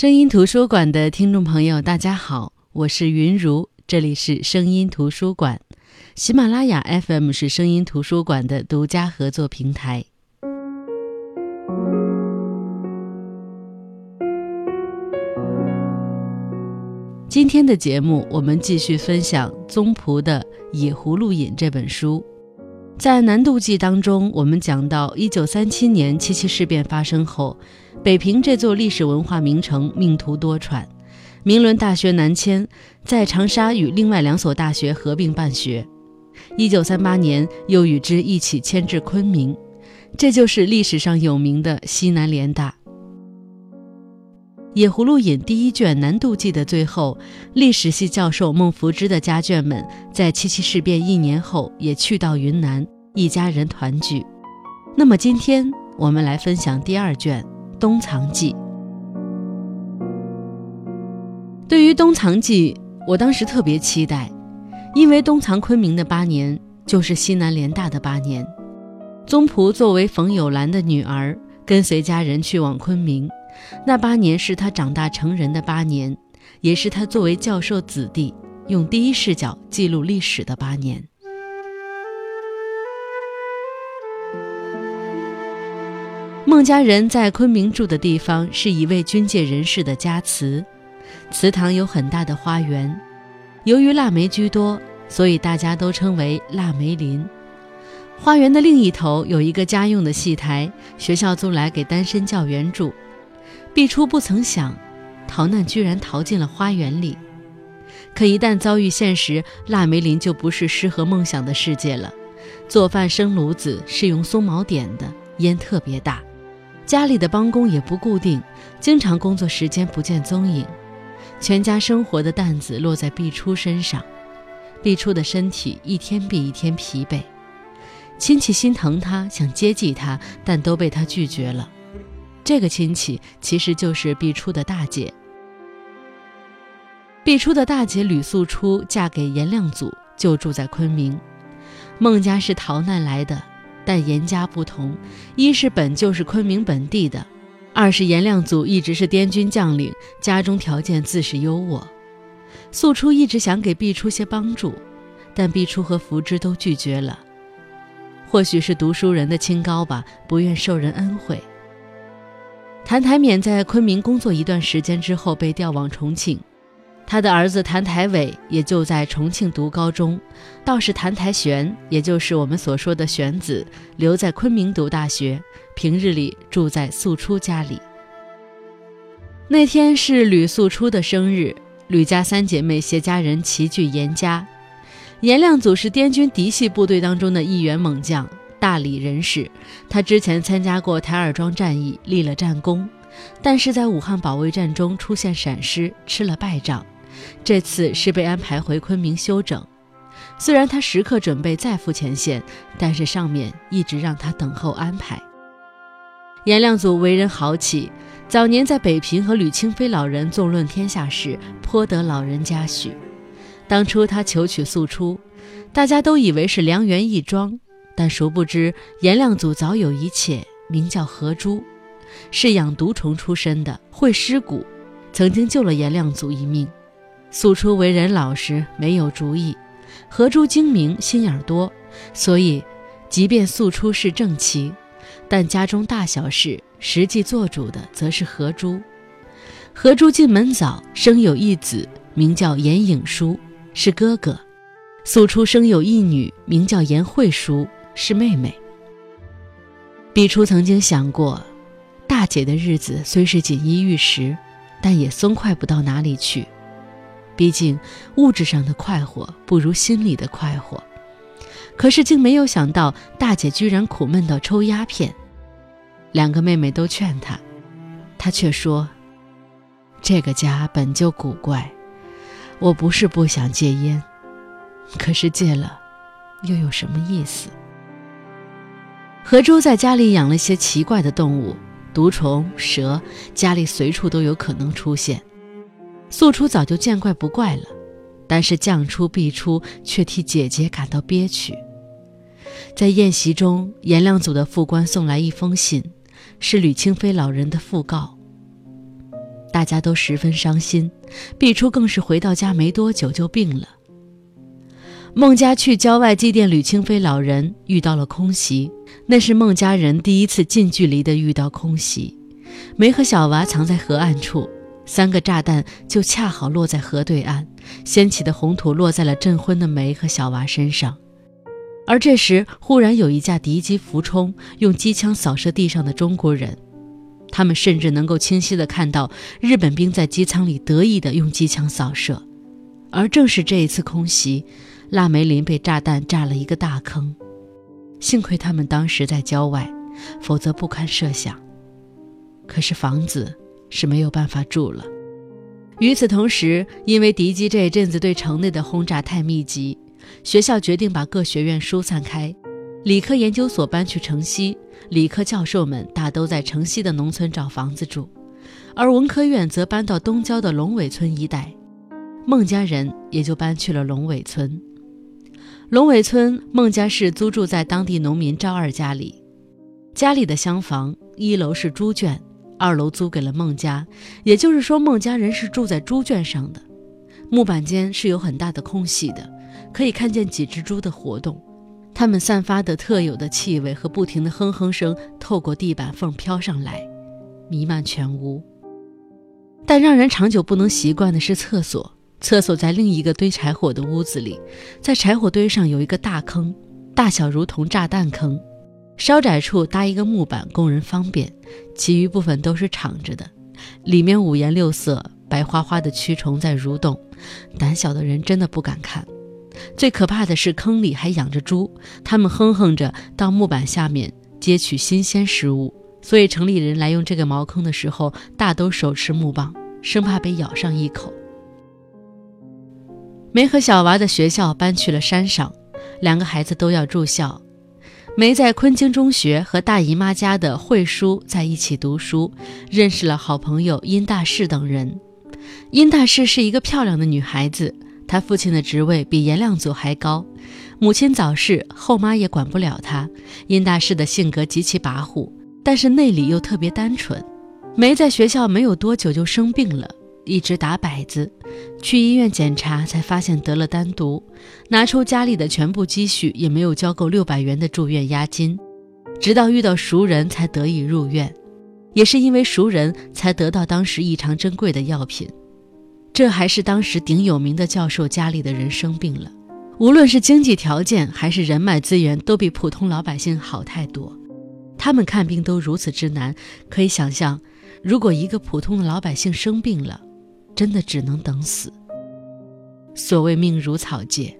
声音图书馆的听众朋友，大家好，我是云如，这里是声音图书馆。喜马拉雅 FM 是声音图书馆的独家合作平台。今天的节目，我们继续分享宗璞的《野葫芦引》这本书。在南渡记当中，我们讲到，一九三七年七七事变发生后，北平这座历史文化名城命途多舛，明伦大学南迁，在长沙与另外两所大学合并办学。一九三八年，又与之一起迁至昆明，这就是历史上有名的西南联大。《野葫芦引》第一卷《南渡记》的最后，历史系教授孟福之的家眷们在七七事变一年后也去到云南，一家人团聚。那么今天我们来分享第二卷《东藏记》。对于《东藏记》，我当时特别期待，因为东藏昆明的八年就是西南联大的八年。宗璞作为冯友兰的女儿，跟随家人去往昆明。那八年是他长大成人的八年，也是他作为教授子弟用第一视角记录历史的八年。孟家人在昆明住的地方是一位军界人士的家祠，祠堂有很大的花园，由于腊梅居多，所以大家都称为腊梅林。花园的另一头有一个家用的戏台，学校租来给单身教员住。毕初不曾想，逃难居然逃进了花园里。可一旦遭遇现实，腊梅林就不是诗和梦想的世界了。做饭生炉子是用松毛点的，烟特别大。家里的帮工也不固定，经常工作时间不见踪影。全家生活的担子落在毕初身上，毕初的身体一天比一天疲惫。亲戚心疼他，想接济他，但都被他拒绝了。这个亲戚其实就是毕初的大姐。毕初的大姐吕素初嫁给颜亮祖，就住在昆明。孟家是逃难来的，但颜家不同，一是本就是昆明本地的，二是颜亮祖一直是滇军将领，家中条件自是优渥。素初一直想给毕初些帮助，但毕初和福芝都拒绝了。或许是读书人的清高吧，不愿受人恩惠。谭台冕在昆明工作一段时间之后被调往重庆，他的儿子谭台伟也就在重庆读高中，倒是谭台玄，也就是我们所说的玄子，留在昆明读大学，平日里住在素初家里。那天是吕素初的生日，吕家三姐妹携家人齐聚严家。颜亮祖是滇军嫡系部队当中的一员猛将。大理人士，他之前参加过台儿庄战役，立了战功，但是在武汉保卫战中出现闪失，吃了败仗。这次是被安排回昆明休整。虽然他时刻准备再赴前线，但是上面一直让他等候安排。颜亮祖为人豪气，早年在北平和吕清妃老人纵论天下事，颇得老人嘉许。当初他求娶素初，大家都以为是良缘一桩。但殊不知，颜亮祖早有一妾，名叫何珠，是养毒虫出身的，会尸骨，曾经救了颜亮祖一命。素初为人老实，没有主意；何珠精明，心眼多，所以，即便素初是正妻，但家中大小事，实际做主的则是何珠。何珠进门早，生有一子，名叫颜颖书，是哥哥；素初生有一女，名叫颜慧书。是妹妹。毕初曾经想过，大姐的日子虽是锦衣玉食，但也松快不到哪里去。毕竟物质上的快活不如心里的快活。可是竟没有想到，大姐居然苦闷到抽鸦片。两个妹妹都劝她，她却说：“这个家本就古怪，我不是不想戒烟，可是戒了，又有什么意思？”何珠在家里养了些奇怪的动物，毒虫、蛇，家里随处都有可能出现。素初早就见怪不怪了，但是将出必出，却替姐姐感到憋屈。在宴席中，颜亮祖的副官送来一封信，是吕清妃老人的讣告。大家都十分伤心。毕初更是回到家没多久就病了。孟家去郊外祭奠吕清妃老人，遇到了空袭，那是孟家人第一次近距离的遇到空袭。梅和小娃藏在河岸处，三个炸弹就恰好落在河对岸，掀起的红土落在了震昏的梅和小娃身上。而这时，忽然有一架敌机俯冲，用机枪扫射地上的中国人。他们甚至能够清晰地看到日本兵在机舱里得意地用机枪扫射。而正是这一次空袭，腊梅林被炸弹炸了一个大坑。幸亏他们当时在郊外，否则不堪设想。可是房子是没有办法住了。与此同时，因为敌机这一阵子对城内的轰炸太密集。学校决定把各学院疏散开，理科研究所搬去城西，理科教授们大都在城西的农村找房子住，而文科院则搬到东郊的龙尾村一带，孟家人也就搬去了龙尾村。龙尾村孟家是租住在当地农民赵二家里，家里的厢房一楼是猪圈，二楼租给了孟家，也就是说孟家人是住在猪圈上的，木板间是有很大的空隙的。可以看见几只猪的活动，它们散发的特有的气味和不停的哼哼声透过地板缝飘上来，弥漫全屋。但让人长久不能习惯的是厕所，厕所在另一个堆柴火的屋子里，在柴火堆上有一个大坑，大小如同炸弹坑，稍窄处搭一个木板供人方便，其余部分都是敞着的，里面五颜六色、白花花的蛆虫在蠕动，胆小的人真的不敢看。最可怕的是，坑里还养着猪，它们哼哼着到木板下面接取新鲜食物，所以城里人来用这个茅坑的时候，大都手持木棒，生怕被咬上一口。梅和小娃的学校搬去了山上，两个孩子都要住校。梅在昆京中学和大姨妈家的慧叔在一起读书，认识了好朋友殷大士等人。殷大士是一个漂亮的女孩子。她父亲的职位比颜亮祖还高，母亲早逝，后妈也管不了他。殷大士的性格极其跋扈，但是内里又特别单纯。梅在学校没有多久就生病了，一直打摆子，去医院检查才发现得了丹毒，拿出家里的全部积蓄也没有交够六百元的住院押金，直到遇到熟人才得以入院，也是因为熟人才得到当时异常珍贵的药品。这还是当时顶有名的教授家里的人生病了，无论是经济条件还是人脉资源，都比普通老百姓好太多。他们看病都如此之难，可以想象，如果一个普通的老百姓生病了，真的只能等死。所谓命如草芥，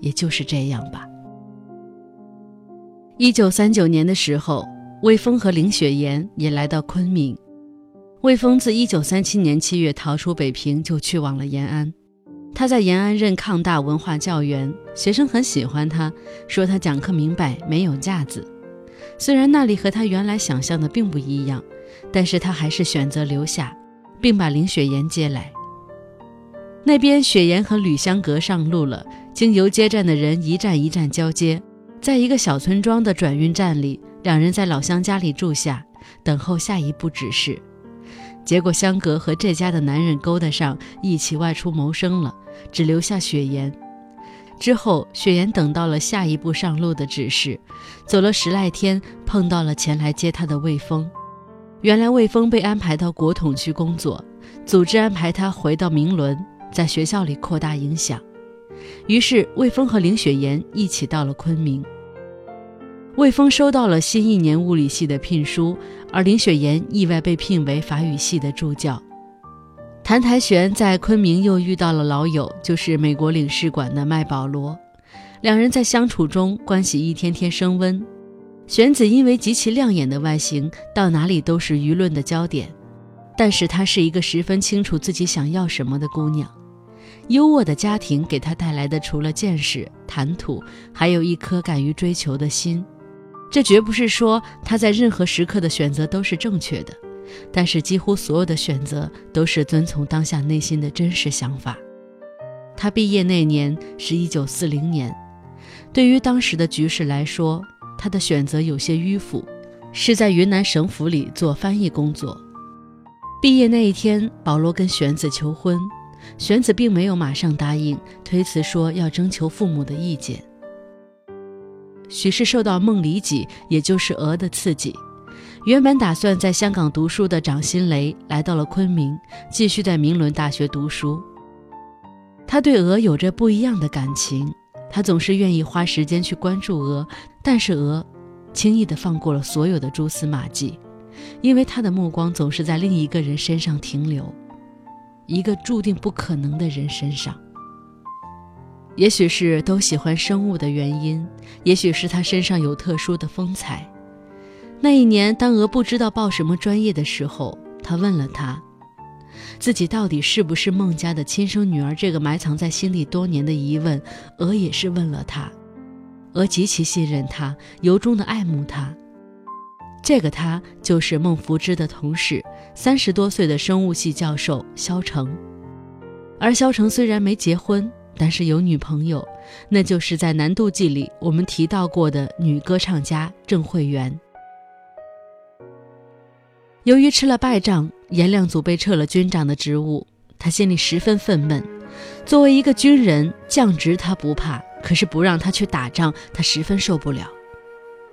也就是这样吧。一九三九年的时候，魏峰和林雪岩也来到昆明。魏峰自1937年7月逃出北平，就去往了延安。他在延安任抗大文化教员，学生很喜欢他，说他讲课明白，没有架子。虽然那里和他原来想象的并不一样，但是他还是选择留下，并把林雪岩接来。那边雪岩和吕香阁上路了，经由接站的人一站一站交接，在一个小村庄的转运站里，两人在老乡家里住下，等候下一步指示。结果香格和这家的男人勾搭上，一起外出谋生了，只留下雪岩。之后，雪岩等到了下一步上路的指示，走了十来天，碰到了前来接他的魏峰。原来魏峰被安排到国统区工作，组织安排他回到明伦，在学校里扩大影响。于是，魏峰和林雪岩一起到了昆明。魏峰收到了新一年物理系的聘书，而林雪岩意外被聘为法语系的助教。谭台玄在昆明又遇到了老友，就是美国领事馆的麦保罗。两人在相处中关系一天天升温。玄子因为极其亮眼的外形，到哪里都是舆论的焦点。但是她是一个十分清楚自己想要什么的姑娘。优渥的家庭给她带来的，除了见识、谈吐，还有一颗敢于追求的心。这绝不是说他在任何时刻的选择都是正确的，但是几乎所有的选择都是遵从当下内心的真实想法。他毕业那年是一九四零年，对于当时的局势来说，他的选择有些迂腐，是在云南省府里做翻译工作。毕业那一天，保罗跟玄子求婚，玄子并没有马上答应，推辞说要征求父母的意见。许是受到孟里脊，也就是鹅的刺激，原本打算在香港读书的掌心雷来到了昆明，继续在明伦大学读书。他对鹅有着不一样的感情，他总是愿意花时间去关注鹅，但是鹅轻易地放过了所有的蛛丝马迹。因为他的目光总是在另一个人身上停留，一个注定不可能的人身上。也许是都喜欢生物的原因，也许是他身上有特殊的风采。那一年，当鹅不知道报什么专业的时候，他问了他，自己到底是不是孟家的亲生女儿？这个埋藏在心里多年的疑问，鹅也是问了他。鹅极其信任他，由衷的爱慕他。这个他就是孟福之的同事，三十多岁的生物系教授肖成。而肖成虽然没结婚，但是有女朋友，那就是在《南渡记》里我们提到过的女歌唱家郑慧媛。由于吃了败仗，颜亮祖被撤了军长的职务，他心里十分愤懑。作为一个军人，降职他不怕，可是不让他去打仗，他十分受不了。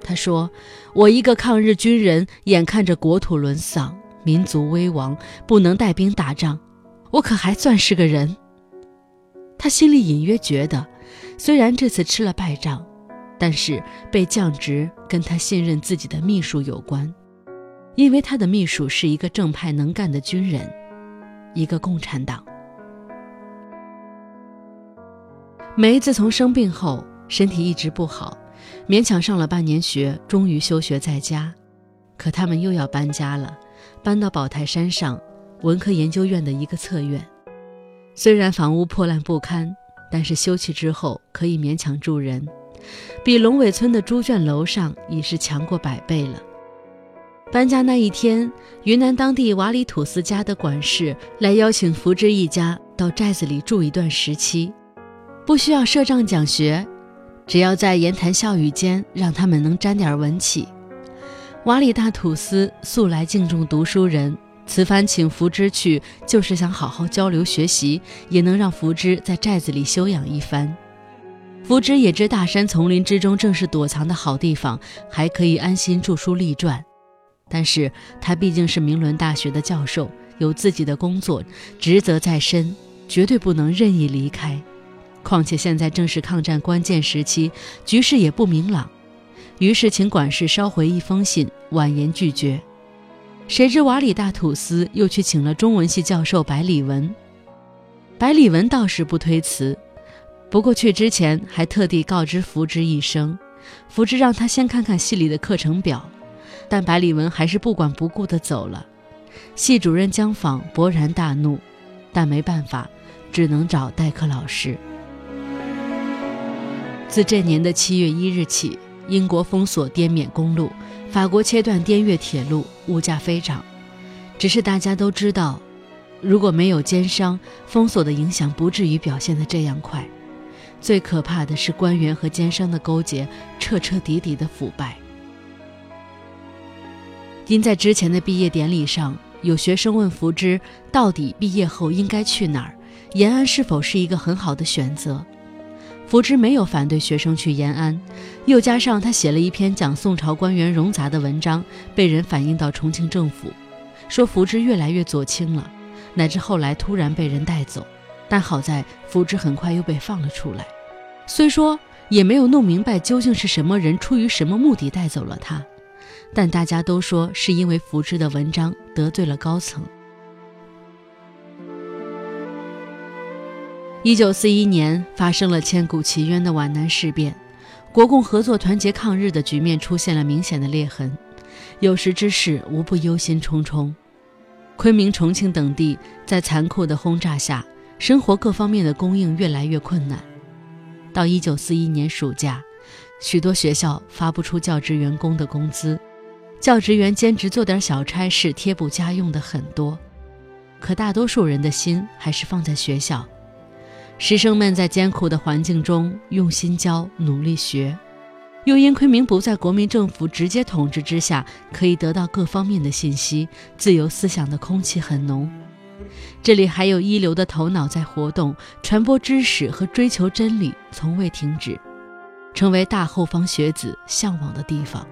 他说：“我一个抗日军人，眼看着国土沦丧，民族危亡，不能带兵打仗，我可还算是个人？”他心里隐约觉得，虽然这次吃了败仗，但是被降职跟他信任自己的秘书有关，因为他的秘书是一个正派能干的军人，一个共产党。梅自从生病后，身体一直不好。勉强上了半年学，终于休学在家。可他们又要搬家了，搬到宝台山上文科研究院的一个侧院。虽然房屋破烂不堪，但是修葺之后可以勉强住人，比龙尾村的猪圈楼上已是强过百倍了。搬家那一天，云南当地瓦里土司家的管事来邀请福芝一家到寨子里住一段时期，不需要设帐讲学。只要在言谈笑语间让他们能沾点文气，瓦里大土司素来敬重读书人，此番请福芝去，就是想好好交流学习，也能让福芝在寨子里休养一番。福芝也知大山丛林之中正是躲藏的好地方，还可以安心著书立传。但是他毕竟是明伦大学的教授，有自己的工作职责在身，绝对不能任意离开。况且现在正是抗战关键时期，局势也不明朗，于是请管事捎回一封信，婉言拒绝。谁知瓦里大土司又去请了中文系教授白礼文，白礼文倒是不推辞，不过去之前还特地告知福芝一声，福芝让他先看看系里的课程表，但白礼文还是不管不顾地走了。系主任江访勃然大怒，但没办法，只能找代课老师。自这年的七月一日起，英国封锁滇缅公路，法国切断滇越铁路，物价飞涨。只是大家都知道，如果没有奸商，封锁的影响不至于表现得这样快。最可怕的是官员和奸商的勾结，彻彻底底的腐败。因在之前的毕业典礼上，有学生问福芝，到底毕业后应该去哪儿？延安是否是一个很好的选择？福芝没有反对学生去延安，又加上他写了一篇讲宋朝官员冗杂的文章，被人反映到重庆政府，说福芝越来越左倾了，乃至后来突然被人带走。但好在福芝很快又被放了出来，虽说也没有弄明白究竟是什么人出于什么目的带走了他，但大家都说是因为福芝的文章得罪了高层。一九四一年发生了千古奇冤的皖南事变，国共合作团结抗日的局面出现了明显的裂痕。有识之士无不忧心忡忡。昆明、重庆等地在残酷的轰炸下，生活各方面的供应越来越困难。到一九四一年暑假，许多学校发不出教职员工的工资，教职员兼职做点小差事贴补家用的很多，可大多数人的心还是放在学校。师生们在艰苦的环境中用心教、努力学，又因昆明不在国民政府直接统治之下，可以得到各方面的信息，自由思想的空气很浓。这里还有一流的头脑在活动，传播知识和追求真理从未停止，成为大后方学子向往的地方。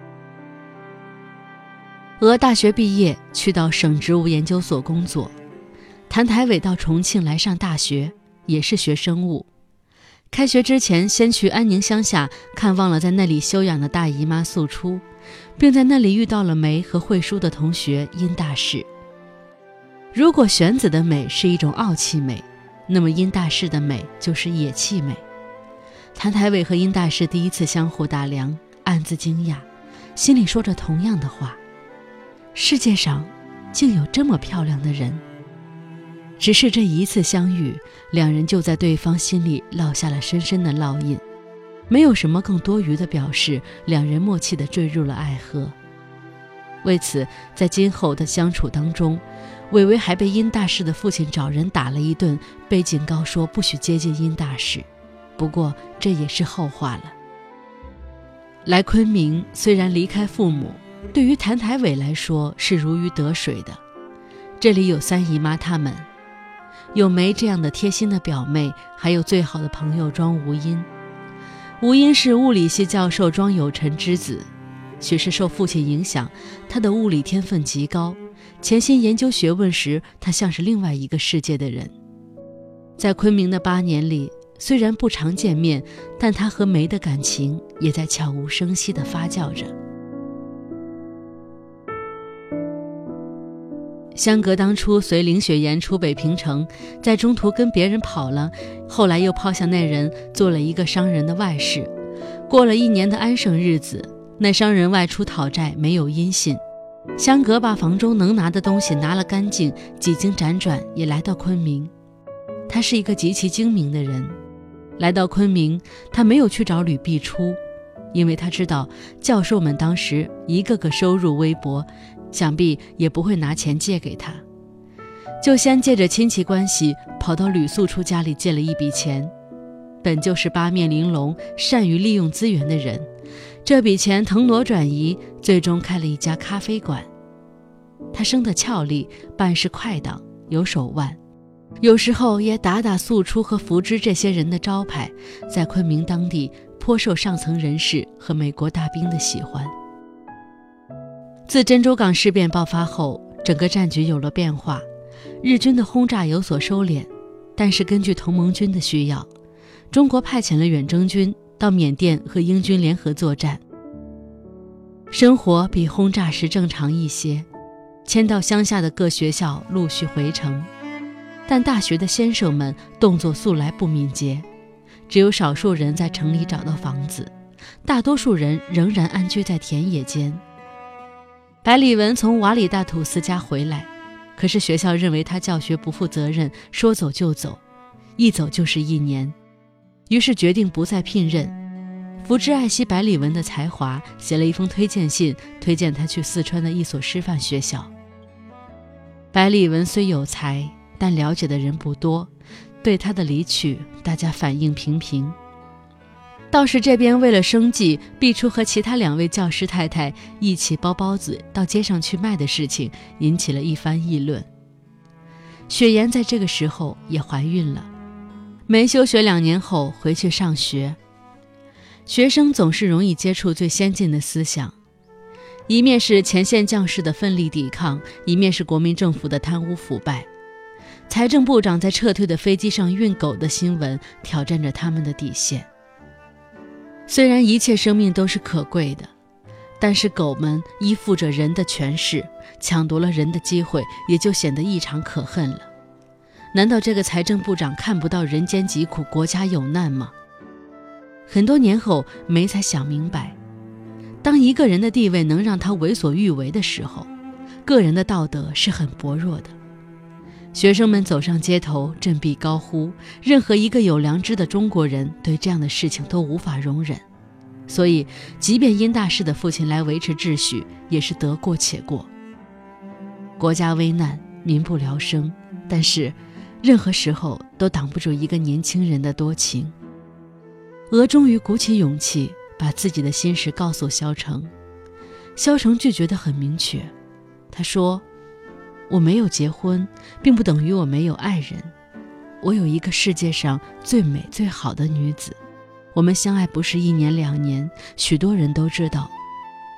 俄大学毕业，去到省植物研究所工作。谭台伟到重庆来上大学，也是学生物。开学之前，先去安宁乡下看望了在那里休养的大姨妈素初，并在那里遇到了梅和会书的同学殷大士。如果玄子的美是一种傲气美，那么殷大士的美就是野气美。谭台伟和殷大士第一次相互打量，暗自惊讶，心里说着同样的话：世界上竟有这么漂亮的人。只是这一次相遇，两人就在对方心里烙下了深深的烙印，没有什么更多余的表示，两人默契地坠入了爱河。为此，在今后的相处当中，伟伟还被殷大士的父亲找人打了一顿，被警告说不许接近殷大士。不过这也是后话了。来昆明虽然离开父母，对于谭台伟来说是如鱼得水的，这里有三姨妈他们。有梅这样的贴心的表妹，还有最好的朋友庄无因。无因是物理系教授庄有臣之子，许是受父亲影响，他的物理天分极高。潜心研究学问时，他像是另外一个世界的人。在昆明的八年里，虽然不常见面，但他和梅的感情也在悄无声息地发酵着。香格当初随林雪岩出北平城，在中途跟别人跑了，后来又抛下那人，做了一个商人的外事。过了一年的安生日子，那商人外出讨债，没有音信。香格把房中能拿的东西拿了干净，几经辗转，也来到昆明。他是一个极其精明的人，来到昆明，他没有去找吕碧初，因为他知道教授们当时一个个收入微薄。想必也不会拿钱借给他，就先借着亲戚关系跑到吕素初家里借了一笔钱。本就是八面玲珑、善于利用资源的人，这笔钱腾挪转移，最终开了一家咖啡馆。他生得俏丽，办事快当，有手腕，有时候也打打素初和福芝这些人的招牌，在昆明当地颇受上层人士和美国大兵的喜欢。自珍珠港事变爆发后，整个战局有了变化，日军的轰炸有所收敛，但是根据同盟军的需要，中国派遣了远征军到缅甸和英军联合作战。生活比轰炸时正常一些，迁到乡下的各学校陆续回城，但大学的先生们动作素来不敏捷，只有少数人在城里找到房子，大多数人仍然安居在田野间。百里文从瓦里大土司家回来，可是学校认为他教学不负责任，说走就走，一走就是一年，于是决定不再聘任。福芝爱惜百里文的才华，写了一封推荐信，推荐他去四川的一所师范学校。百里文虽有才，但了解的人不多，对他的离去，大家反应平平。道士这边为了生计，毕出和其他两位教师太太一起包包子到街上去卖的事情，引起了一番议论。雪岩在这个时候也怀孕了，没休学两年后回去上学。学生总是容易接触最先进的思想，一面是前线将士的奋力抵抗，一面是国民政府的贪污腐败。财政部长在撤退的飞机上运狗的新闻，挑战着他们的底线。虽然一切生命都是可贵的，但是狗们依附着人的权势，抢夺了人的机会，也就显得异常可恨了。难道这个财政部长看不到人间疾苦，国家有难吗？很多年后，梅才想明白，当一个人的地位能让他为所欲为的时候，个人的道德是很薄弱的。学生们走上街头，振臂高呼。任何一个有良知的中国人对这样的事情都无法容忍，所以，即便殷大师的父亲来维持秩序，也是得过且过。国家危难，民不聊生，但是，任何时候都挡不住一个年轻人的多情。俄终于鼓起勇气，把自己的心事告诉萧成。萧成拒绝得很明确，他说：“我没有结婚，并不等于我没有爱人。我有一个世界上最美最好的女子。我们相爱不是一年两年，许多人都知道，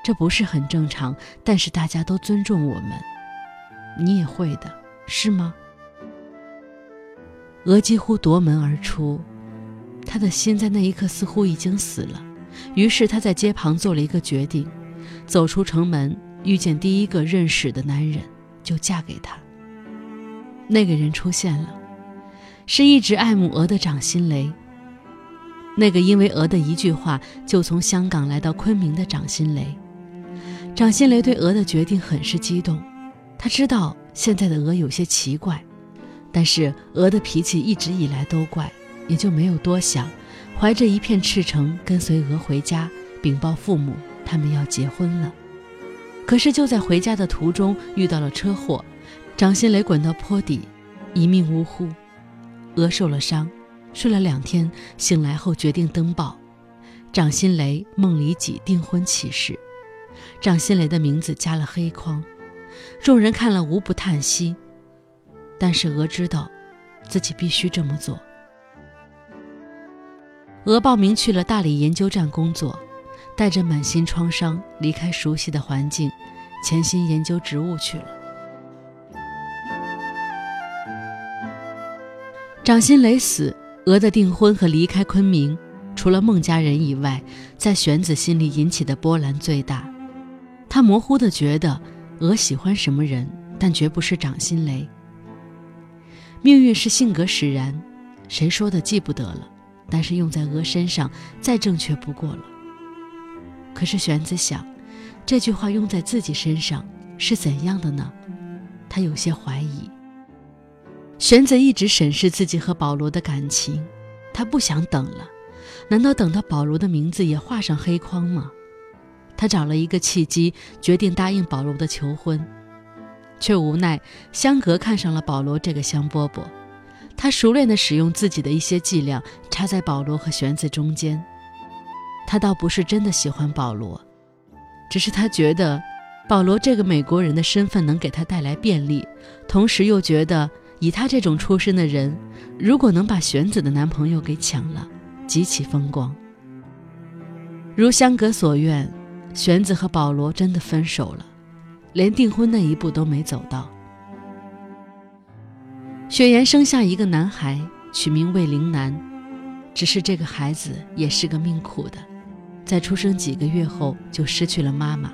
这不是很正常。但是大家都尊重我们，你也会的，是吗？”鹅几乎夺门而出，他的心在那一刻似乎已经死了。于是他在街旁做了一个决定。走出城门，遇见第一个认识的男人，就嫁给他。那个人出现了，是一直爱慕鹅的掌心雷。那个因为鹅的一句话就从香港来到昆明的掌心雷。掌心雷对鹅的决定很是激动，他知道现在的鹅有些奇怪，但是鹅的脾气一直以来都怪，也就没有多想，怀着一片赤诚跟随鹅回家禀报父母。他们要结婚了，可是就在回家的途中遇到了车祸，掌心雷滚到坡底，一命呜呼。鹅受了伤，睡了两天，醒来后决定登报。掌心雷梦里几订婚启事，掌心雷的名字加了黑框，众人看了无不叹息。但是鹅知道，自己必须这么做。鹅报名去了大理研究站工作。带着满心创伤离开熟悉的环境，潜心研究植物去了。掌心雷死，鹅的订婚和离开昆明，除了孟家人以外，在玄子心里引起的波澜最大。他模糊地觉得鹅喜欢什么人，但绝不是掌心雷。命运是性格使然，谁说的记不得了，但是用在鹅身上，再正确不过了。可是玄子想，这句话用在自己身上是怎样的呢？他有些怀疑。玄子一直审视自己和保罗的感情，他不想等了。难道等到保罗的名字也画上黑框吗？他找了一个契机，决定答应保罗的求婚，却无奈香格看上了保罗这个香饽饽。他熟练地使用自己的一些伎俩，插在保罗和玄子中间。他倒不是真的喜欢保罗，只是他觉得保罗这个美国人的身份能给他带来便利，同时又觉得以他这种出身的人，如果能把玄子的男朋友给抢了，极其风光。如香格所愿，玄子和保罗真的分手了，连订婚那一步都没走到。雪岩生下一个男孩，取名魏灵南，只是这个孩子也是个命苦的。在出生几个月后就失去了妈妈。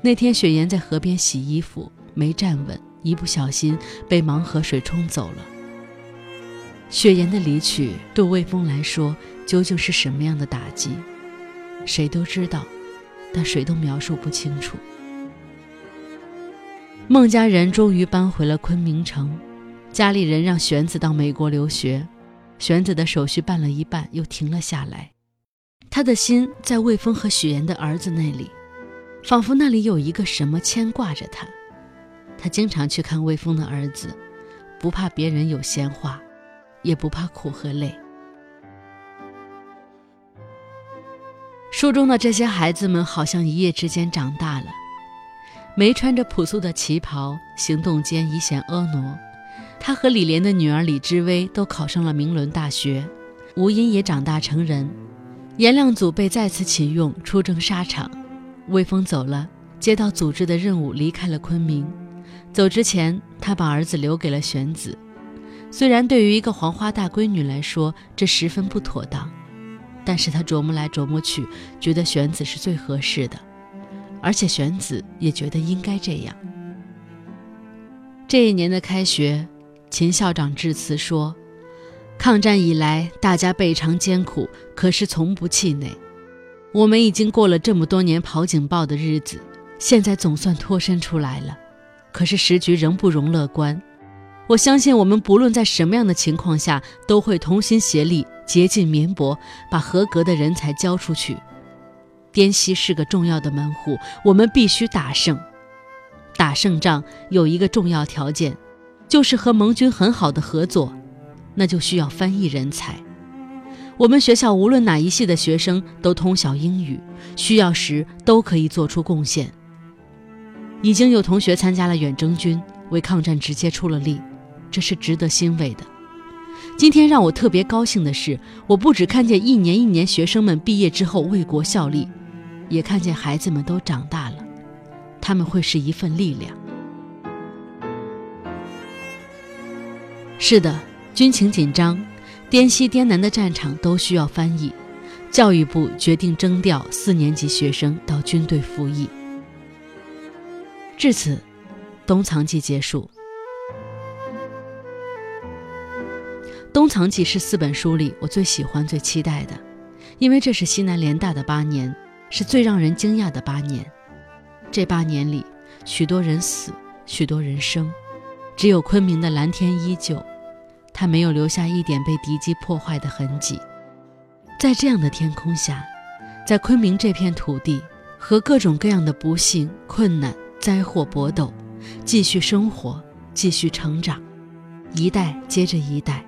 那天，雪岩在河边洗衣服，没站稳，一不小心被盲河水冲走了。雪岩的离去对魏峰来说究竟是什么样的打击？谁都知道，但谁都描述不清楚。孟家人终于搬回了昆明城，家里人让玄子到美国留学，玄子的手续办了一半，又停了下来。他的心在魏峰和许岩的儿子那里，仿佛那里有一个什么牵挂着他。他经常去看魏峰的儿子，不怕别人有闲话，也不怕苦和累。书中的这些孩子们好像一夜之间长大了。梅穿着朴素的旗袍，行动间已显婀娜。他和李莲的女儿李知薇都考上了名伦大学，吴音也长大成人。颜亮祖被再次启用出征沙场，魏峰走了，接到组织的任务离开了昆明。走之前，他把儿子留给了玄子。虽然对于一个黄花大闺女来说这十分不妥当，但是他琢磨来琢磨去，觉得玄子是最合适的，而且玄子也觉得应该这样。这一年的开学，秦校长致辞说。抗战以来，大家倍尝艰苦，可是从不气馁。我们已经过了这么多年跑警报的日子，现在总算脱身出来了。可是时局仍不容乐观。我相信我们不论在什么样的情况下，都会同心协力，竭尽绵薄，把合格的人才交出去。滇西是个重要的门户，我们必须打胜。打胜仗有一个重要条件，就是和盟军很好的合作。那就需要翻译人才。我们学校无论哪一系的学生都通晓英语，需要时都可以做出贡献。已经有同学参加了远征军，为抗战直接出了力，这是值得欣慰的。今天让我特别高兴的是，我不只看见一年一年学生们毕业之后为国效力，也看见孩子们都长大了，他们会是一份力量。是的，军情紧张，滇西滇南的战场都需要翻译。教育部决定征调四年级学生到军队服役。至此，冬藏记结束。冬藏记是四本书里我最喜欢、最期待的，因为这是西南联大的八年，是最让人惊讶的八年。这八年里，许多人死，许多人生，只有昆明的蓝天依旧。它没有留下一点被敌机破坏的痕迹，在这样的天空下，在昆明这片土地，和各种各样的不幸、困难、灾祸搏斗，继续生活，继续成长，一代接着一代，